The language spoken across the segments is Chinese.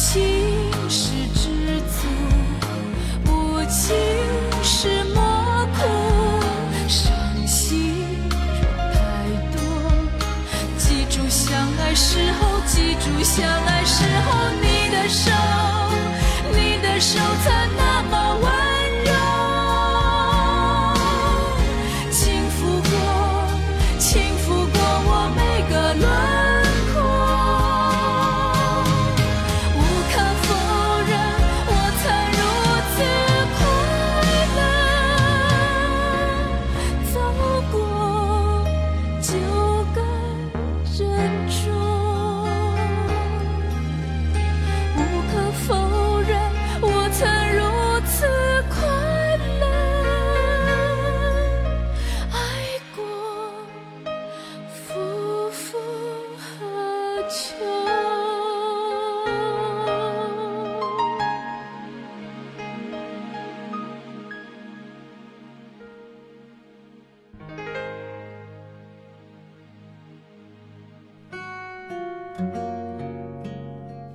情是知足，无情是莫苦。伤心若太多。记住相爱时候，记住相爱时候，你的手，你的手曾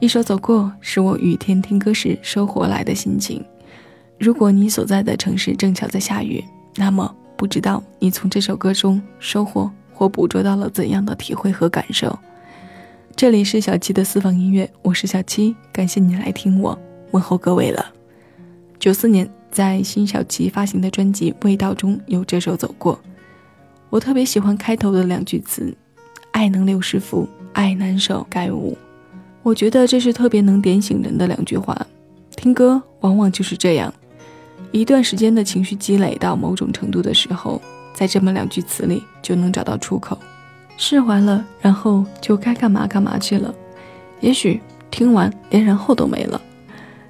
一首《走过》是我雨天听歌时收获来的心情。如果你所在的城市正巧在下雨，那么不知道你从这首歌中收获或捕捉到了怎样的体会和感受。这里是小七的私房音乐，我是小七，感谢你来听我，问候各位了。九四年在辛晓琪发行的专辑《味道》中有这首《走过》，我特别喜欢开头的两句词：“爱能留十福，爱难守该无。”我觉得这是特别能点醒人的两句话。听歌往往就是这样，一段时间的情绪积累到某种程度的时候，在这么两句词里就能找到出口，释怀了，然后就该干嘛干嘛去了。也许听完连然后都没了，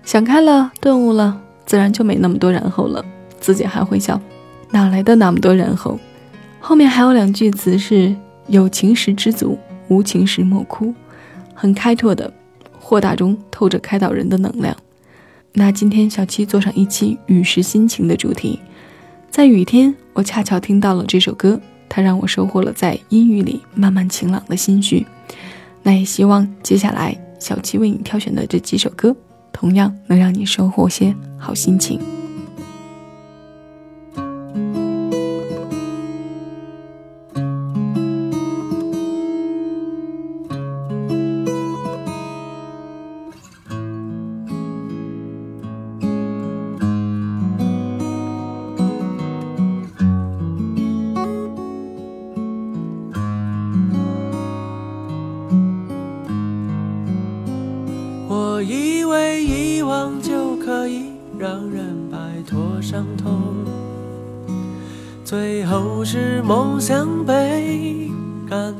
想开了，顿悟了，自然就没那么多然后了。自己还会笑，哪来的那么多然后？后面还有两句词是“有情时知足，无情时莫哭”，很开拓的，豁达中透着开导人的能量。那今天小七做上一期雨时心情的主题，在雨天，我恰巧听到了这首歌，它让我收获了在阴雨里慢慢晴朗的心绪。那也希望接下来小七为你挑选的这几首歌，同样能让你收获些好心情。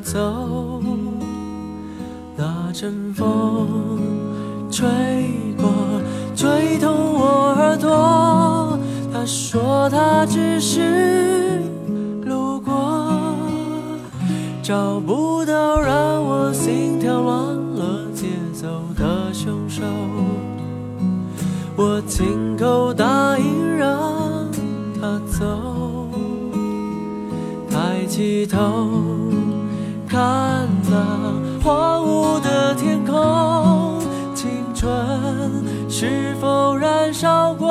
走，那阵风吹过，吹痛我耳朵。他说他只是路过，找不到让我心跳乱了节奏的凶手。我亲口答应让他走。抬起头看那荒芜的天空，青春是否燃烧过？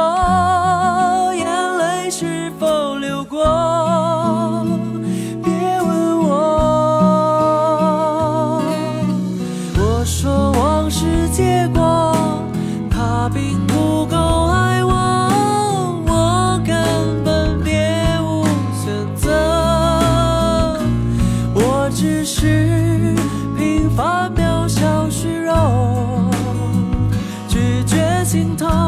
心疼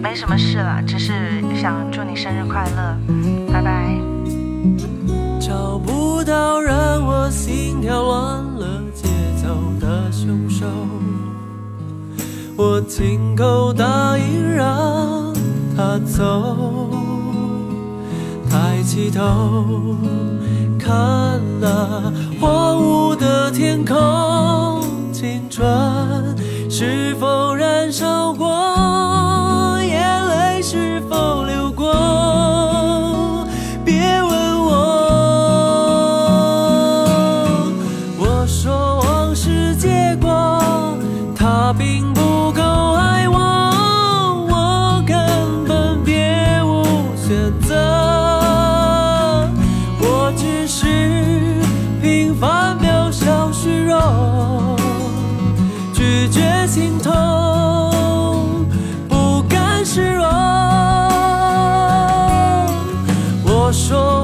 没什么事了，只是想祝你生日快乐，拜拜。找不到让我心跳乱了节奏的凶手，我亲口答应让他走，抬起头。看那荒芜的天空，青春是否燃烧过？是否留我说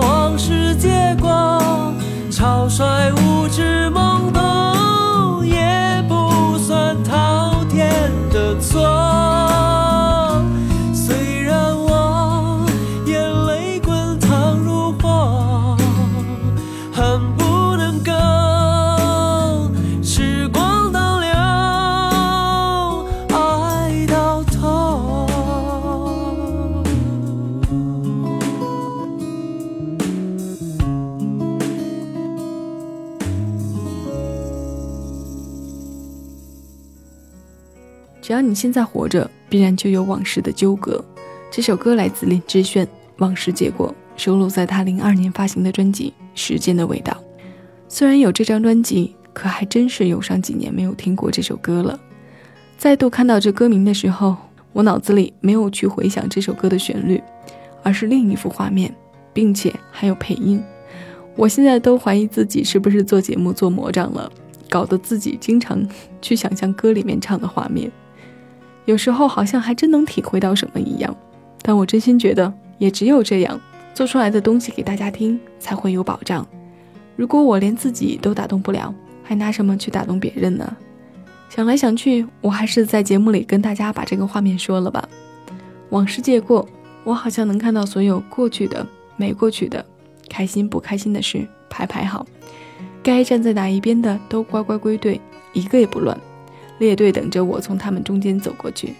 现在活着，必然就有往事的纠葛。这首歌来自林志炫，《往事结果》，收录在他零二年发行的专辑《时间的味道》。虽然有这张专辑，可还真是有上几年没有听过这首歌了。再度看到这歌名的时候，我脑子里没有去回想这首歌的旋律，而是另一幅画面，并且还有配音。我现在都怀疑自己是不是做节目做魔障了，搞得自己经常去想象歌里面唱的画面，有时候好像还真能体会到什么一样。但我真心觉得，也只有这样做出来的东西给大家听才会有保障。如果我连自己都打动不了，还拿什么去打动别人呢？想来想去，我还是在节目里跟大家把这个画面说了吧。往事借过，我好像能看到所有过去的、没过去的。开心不开心的事排排好，该站在哪一边的都乖乖归队，一个也不乱，列队等着我从他们中间走过去，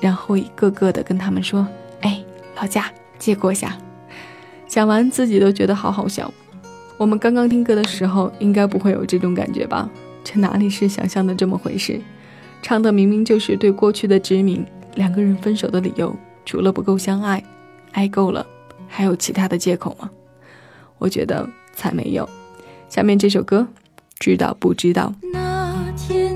然后一个个的跟他们说：“哎，老贾借过下。”讲完自己都觉得好好笑。我们刚刚听歌的时候应该不会有这种感觉吧？这哪里是想象的这么回事？唱的明明就是对过去的执迷。两个人分手的理由除了不够相爱，爱够了，还有其他的借口吗？我觉得才没有。下面这首歌，知道不知道？那天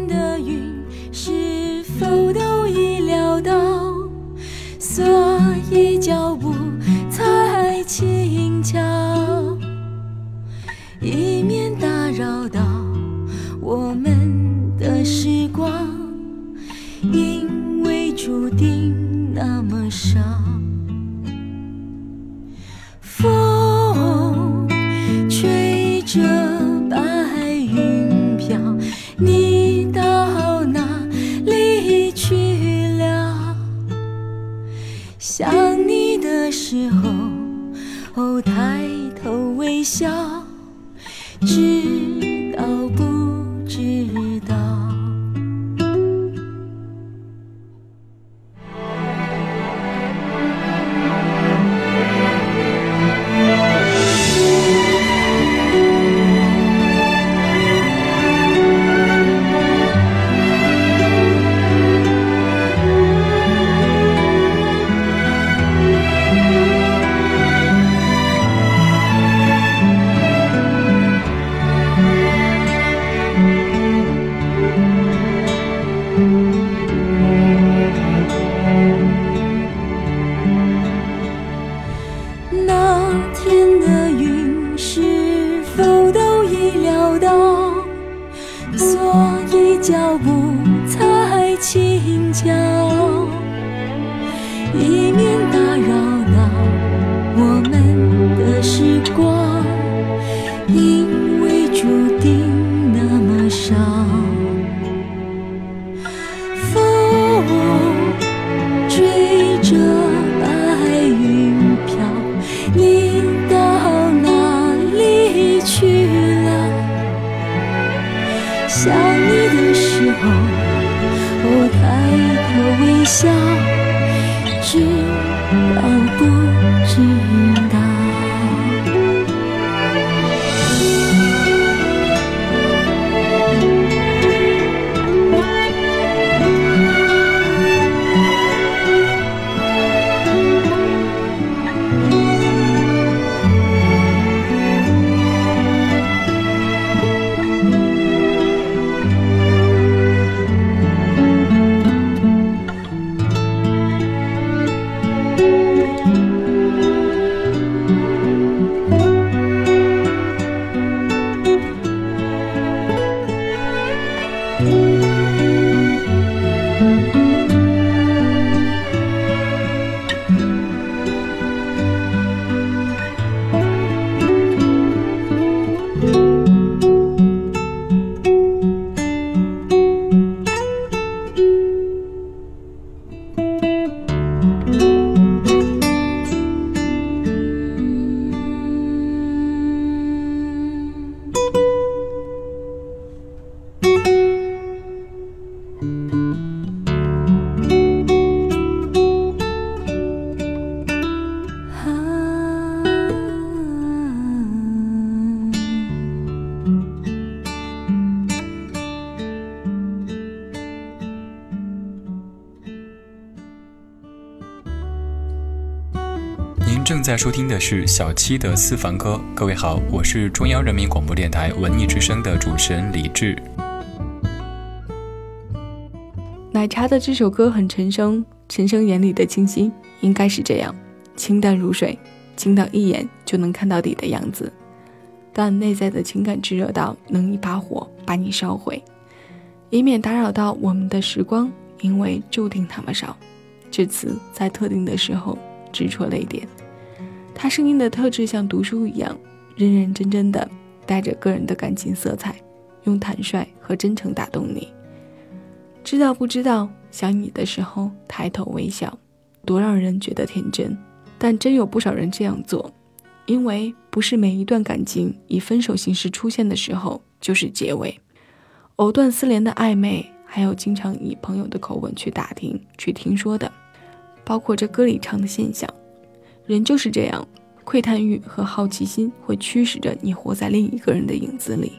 在收听的是小七的私房歌。各位好，我是中央人民广播电台文艺之声的主持人李志。奶茶的这首歌很陈升，陈升眼里的清新应该是这样，清淡如水，清到一眼就能看到底的样子。但内在的情感炙热到能一把火把你烧毁，以免打扰到我们的时光，因为注定那么少。至此在特定的时候直戳泪点。他声音的特质像读书一样，认认真真的，带着个人的感情色彩，用坦率和真诚打动你。知道不知道？想你的时候抬头微笑，多让人觉得天真。但真有不少人这样做，因为不是每一段感情以分手形式出现的时候就是结尾。藕断丝连的暧昧，还有经常以朋友的口吻去打听、去听说的，包括这歌里唱的现象。人就是这样，窥探欲和好奇心会驱使着你活在另一个人的影子里。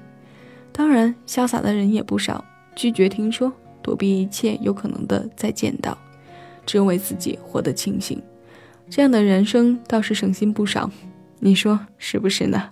当然，潇洒的人也不少，拒绝听说，躲避一切有可能的再见到，只为自己活得清醒。这样的人生倒是省心不少，你说是不是呢？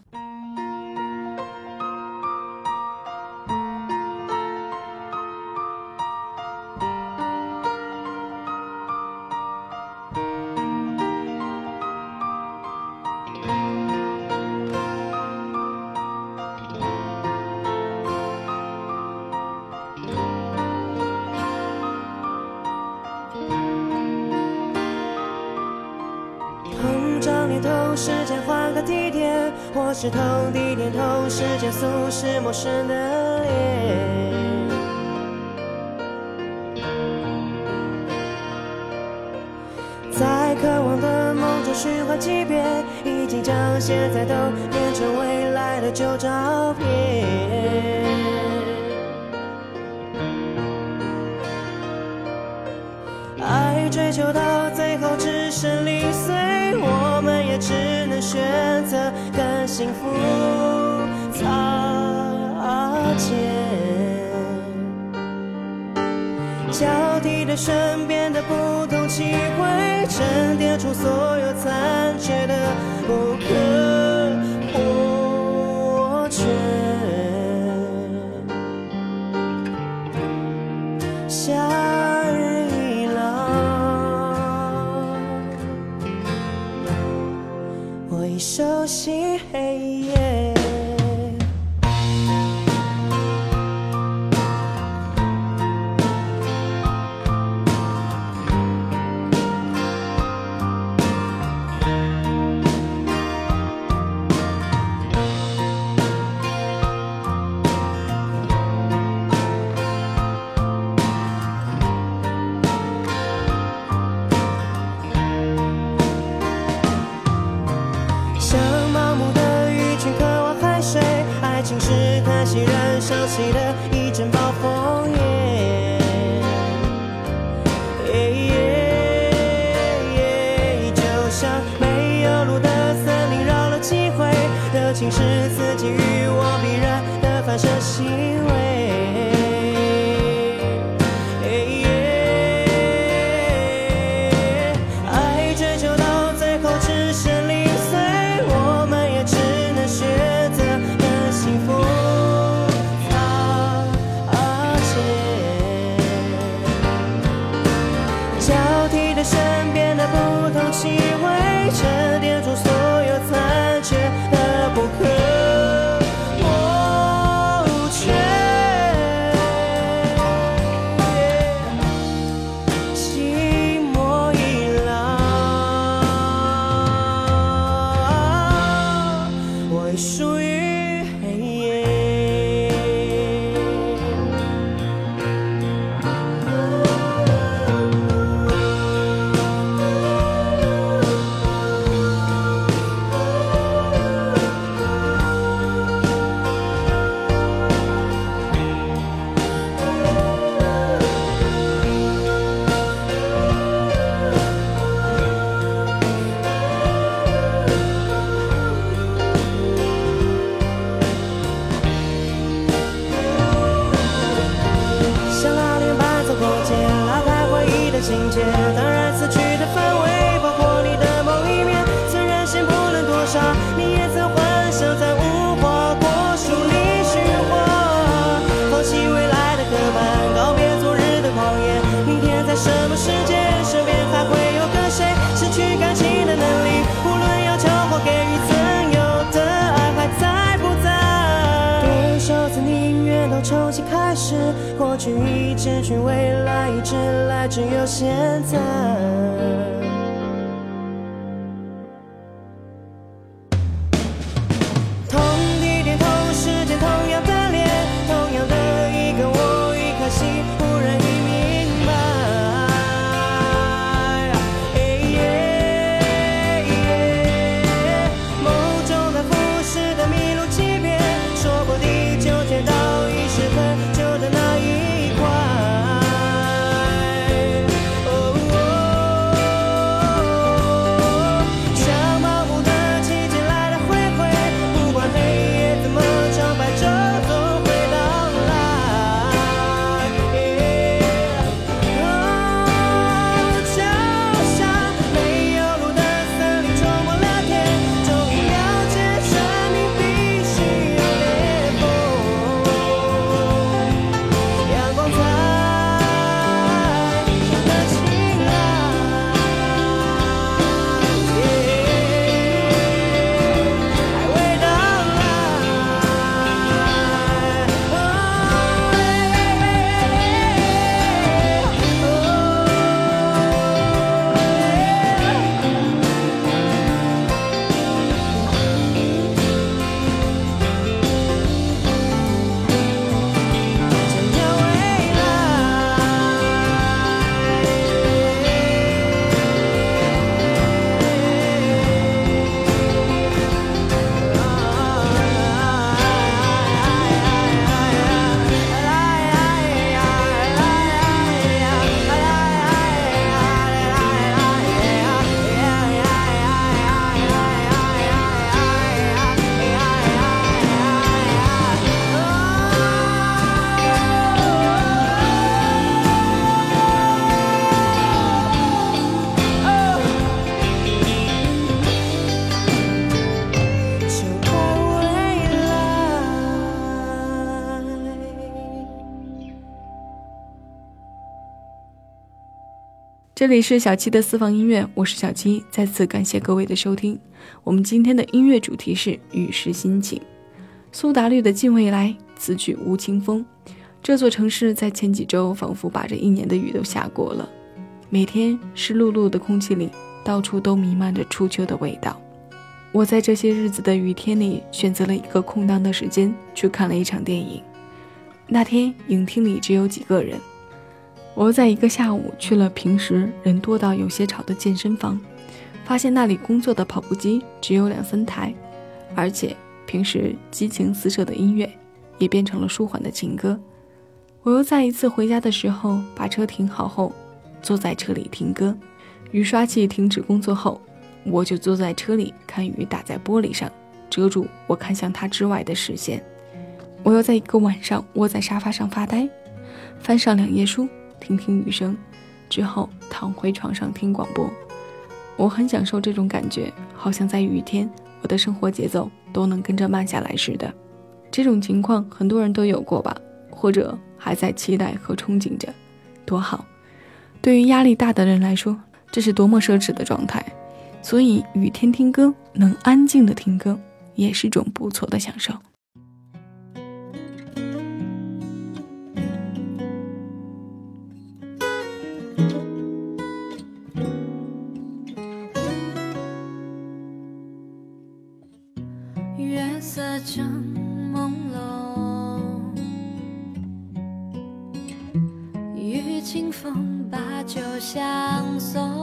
你同时间换个地点，或是同地点同时间俗世陌生的脸。在渴望的梦中循环几遍，已经将现在都变成未来的旧照片。爱追求到最后只剩零碎。选择跟幸福擦肩，交替着身边的不同机会，沉淀出所有残缺的不可失，去未来，一直来，只有现在。这里是小七的私房音乐，我是小七，再次感谢各位的收听。我们今天的音乐主题是雨时心情。苏打绿的《近未来》，此曲吴青峰。这座城市在前几周仿佛把这一年的雨都下过了，每天湿漉漉的空气里，到处都弥漫着初秋的味道。我在这些日子的雨天里，选择了一个空档的时间去看了一场电影。那天影厅里只有几个人。我又在一个下午去了平时人多到有些吵的健身房，发现那里工作的跑步机只有两三台，而且平时激情四射的音乐也变成了舒缓的情歌。我又在一次回家的时候把车停好后，坐在车里听歌。雨刷器停止工作后，我就坐在车里看雨打在玻璃上，遮住我看向它之外的视线。我又在一个晚上窝在沙发上发呆，翻上两页书。听听雨声，之后躺回床上听广播。我很享受这种感觉，好像在雨天，我的生活节奏都能跟着慢下来似的。这种情况很多人都有过吧，或者还在期待和憧憬着，多好！对于压力大的人来说，这是多么奢侈的状态。所以雨天听歌，能安静的听歌，也是种不错的享受。月色正朦胧。与清风把酒相送。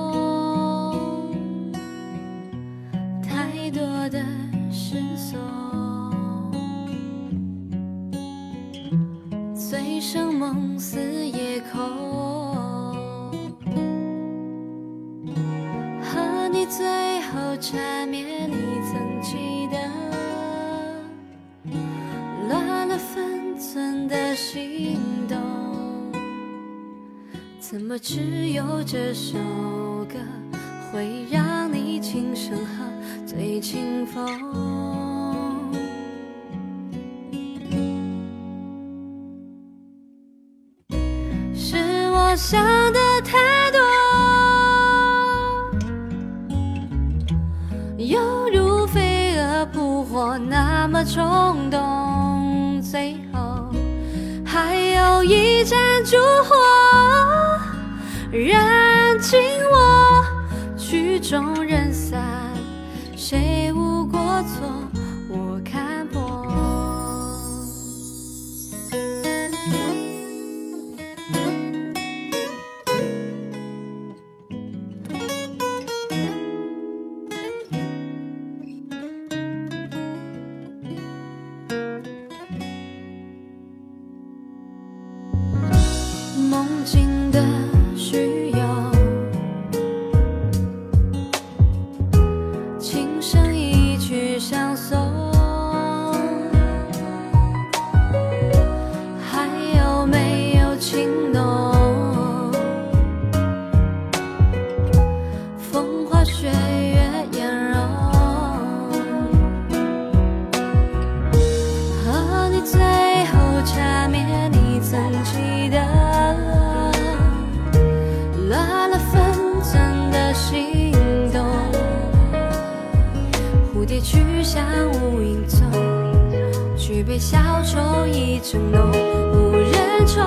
扑火那么冲动，最后还。有一盏烛火，燃尽我曲终人散，谁无过错？像无影踪，举杯消愁意正浓，无人宠。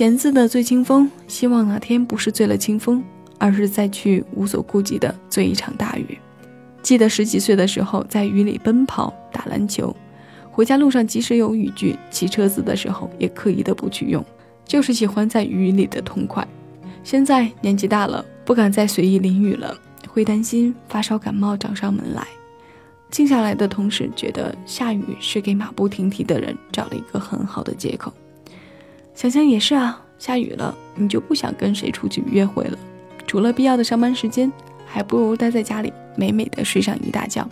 弦子的醉清风，希望哪天不是醉了清风，而是再去无所顾忌的醉一场大雨。记得十几岁的时候，在雨里奔跑、打篮球，回家路上即使有雨具，骑车子的时候也刻意的不去用，就是喜欢在雨里的痛快。现在年纪大了，不敢再随意淋雨了，会担心发烧感冒找上门来。静下来的同时，觉得下雨是给马不停蹄的人找了一个很好的借口。想想也是啊，下雨了，你就不想跟谁出去约会了。除了必要的上班时间，还不如待在家里美美的睡上一大觉。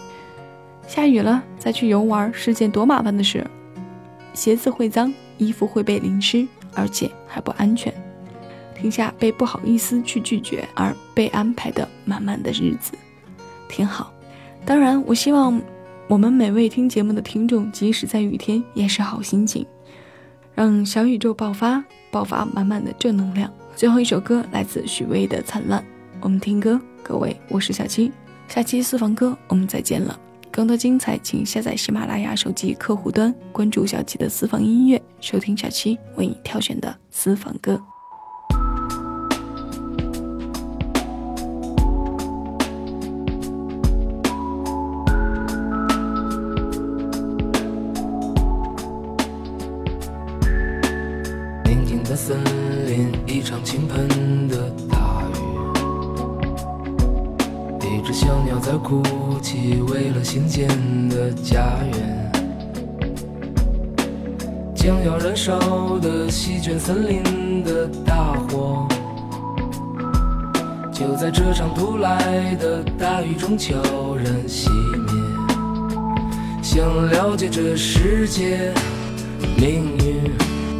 下雨了再去游玩是件多麻烦的事，鞋子会脏，衣服会被淋湿，而且还不安全。停下被不好意思去拒绝而被安排的满满的日子，挺好。当然，我希望我们每位听节目的听众，即使在雨天也是好心情。让小宇宙爆发，爆发满满的正能量。最后一首歌来自许巍的《灿烂》，我们听歌。各位，我是小七，下期私房歌我们再见了。更多精彩，请下载喜马拉雅手机客户端，关注小七的私房音乐，收听小七为你挑选的私房歌。新建的家园。将要燃烧的席卷森林的大火，就在这场突来的大雨中悄然熄灭。想了解这世界命运。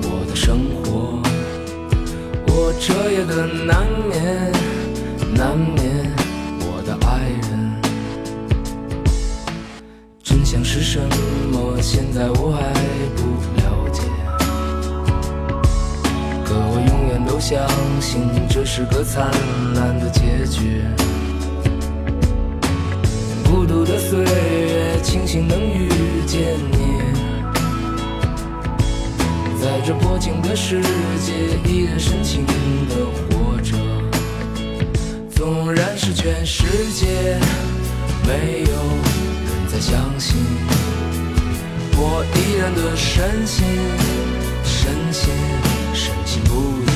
我的生活，我彻夜的难眠，难眠是什么？现在我还不了解。可我永远都相信这是个灿烂的结局。孤独的岁月，庆幸能遇见你。在这薄情的世界，依然深情的活着。纵然是全世界没有再相信，我依然的深情，深情，深情不疑。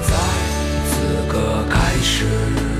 在此刻开始。